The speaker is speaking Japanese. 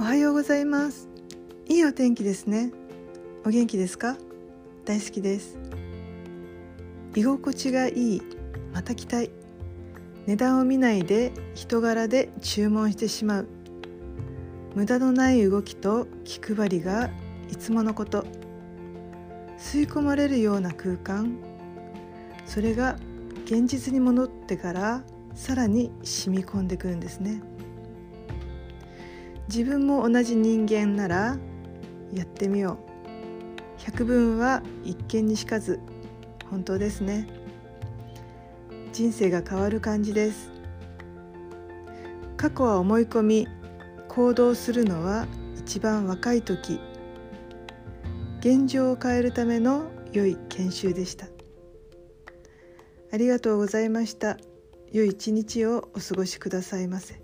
おはようございます。いいお天気ですね。お元気ですか？大好きです。居心地がいい。また来たい。値段を見ないで人柄で注文してしまう。無駄のない動きと気配りがいつものこと。吸い込まれるような空間。それが現実に戻ってからさらに染み込んでくるんですね。自分も同じ人間ならやってみよう。百聞は一見にしかず本当ですね。人生が変わる感じです。過去は思い込み行動するのは一番若い時。現状を変えるための良い研修でした。ありがとうございました。良い一日をお過ごしくださいませ。